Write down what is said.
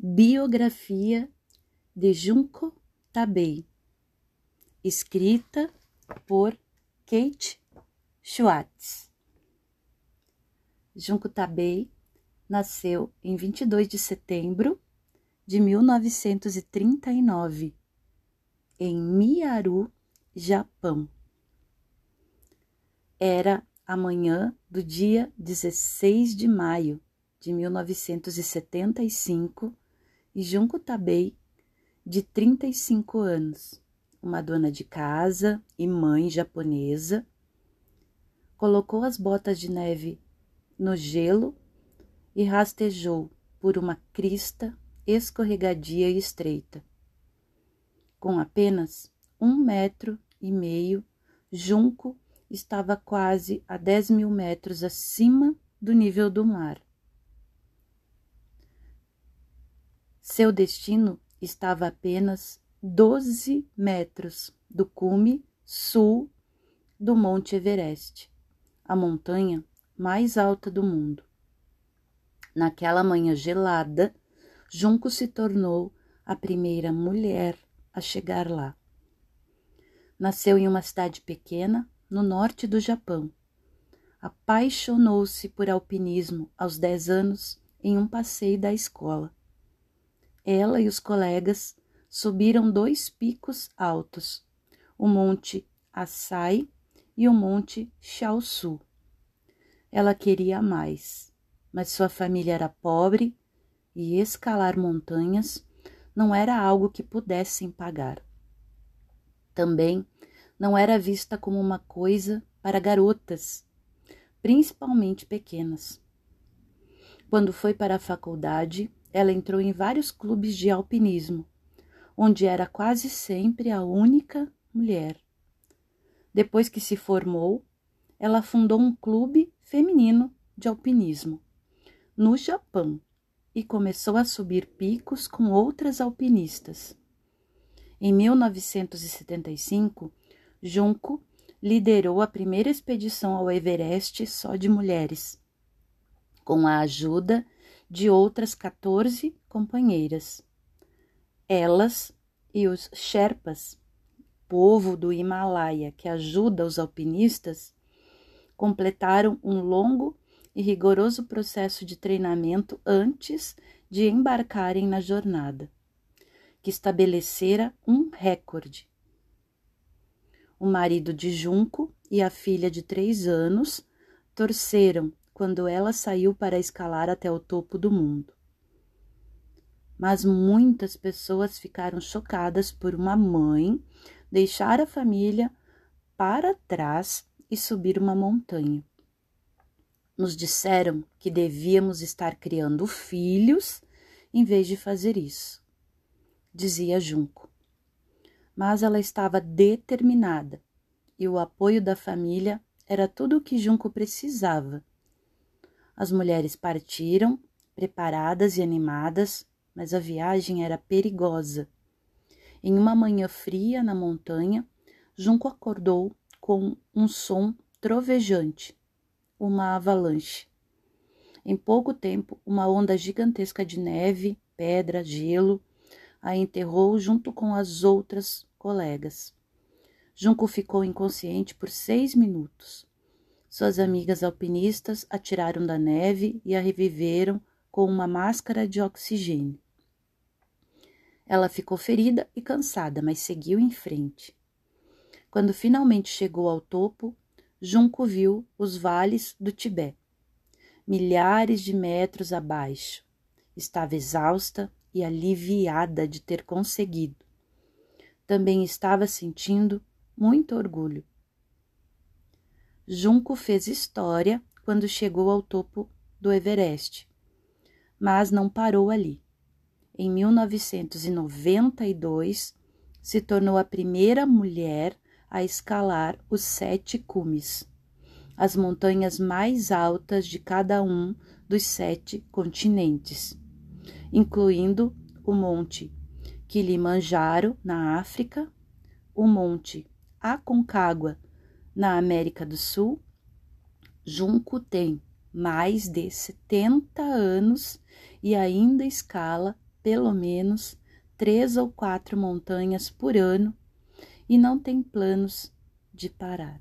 Biografia de Junko Tabei, escrita por Kate Schwartz. Junko Tabei nasceu em 22 de setembro de 1939 em Miyaru, Japão. Era a manhã do dia 16 de maio de 1975 e Junko Tabei, de 35 anos, uma dona de casa e mãe japonesa, colocou as botas de neve no gelo e rastejou por uma crista escorregadia e estreita. Com apenas um metro e meio, Junco estava quase a dez mil metros acima do nível do mar. Seu destino estava apenas 12 metros do cume sul do Monte Everest, a montanha mais alta do mundo. Naquela manhã gelada, Junco se tornou a primeira mulher a chegar lá. Nasceu em uma cidade pequena no norte do Japão. Apaixonou-se por alpinismo aos 10 anos em um passeio da escola ela e os colegas subiram dois picos altos, o Monte Assai e o Monte Chaosu. Ela queria mais, mas sua família era pobre e escalar montanhas não era algo que pudessem pagar. Também não era vista como uma coisa para garotas, principalmente pequenas. Quando foi para a faculdade, ela entrou em vários clubes de alpinismo, onde era quase sempre a única mulher. Depois que se formou, ela fundou um clube feminino de alpinismo no Japão e começou a subir picos com outras alpinistas. Em 1975, Junco liderou a primeira expedição ao Everest só de mulheres, com a ajuda de outras 14 companheiras. Elas e os Sherpas, povo do Himalaia que ajuda os alpinistas, completaram um longo e rigoroso processo de treinamento antes de embarcarem na jornada, que estabelecera um recorde. O marido de Junco e a filha de três anos torceram quando ela saiu para escalar até o topo do mundo. Mas muitas pessoas ficaram chocadas por uma mãe deixar a família para trás e subir uma montanha. Nos disseram que devíamos estar criando filhos em vez de fazer isso, dizia Junco. Mas ela estava determinada e o apoio da família era tudo o que Junco precisava as mulheres partiram, preparadas e animadas, mas a viagem era perigosa. Em uma manhã fria na montanha, Junco acordou com um som trovejante, uma avalanche. Em pouco tempo, uma onda gigantesca de neve, pedra, gelo a enterrou junto com as outras colegas. Junco ficou inconsciente por seis minutos. Suas amigas alpinistas a tiraram da neve e a reviveram com uma máscara de oxigênio. Ela ficou ferida e cansada, mas seguiu em frente. Quando finalmente chegou ao topo, Junco viu os vales do Tibete, milhares de metros abaixo. Estava exausta e aliviada de ter conseguido. Também estava sentindo muito orgulho Junco fez história quando chegou ao topo do Everest, mas não parou ali. Em 1992, se tornou a primeira mulher a escalar os sete cumes, as montanhas mais altas de cada um dos sete continentes, incluindo o Monte Kilimanjaro, na África, o Monte Aconcagua, na América do Sul, Junco tem mais de 70 anos e ainda escala pelo menos três ou quatro montanhas por ano e não tem planos de parar.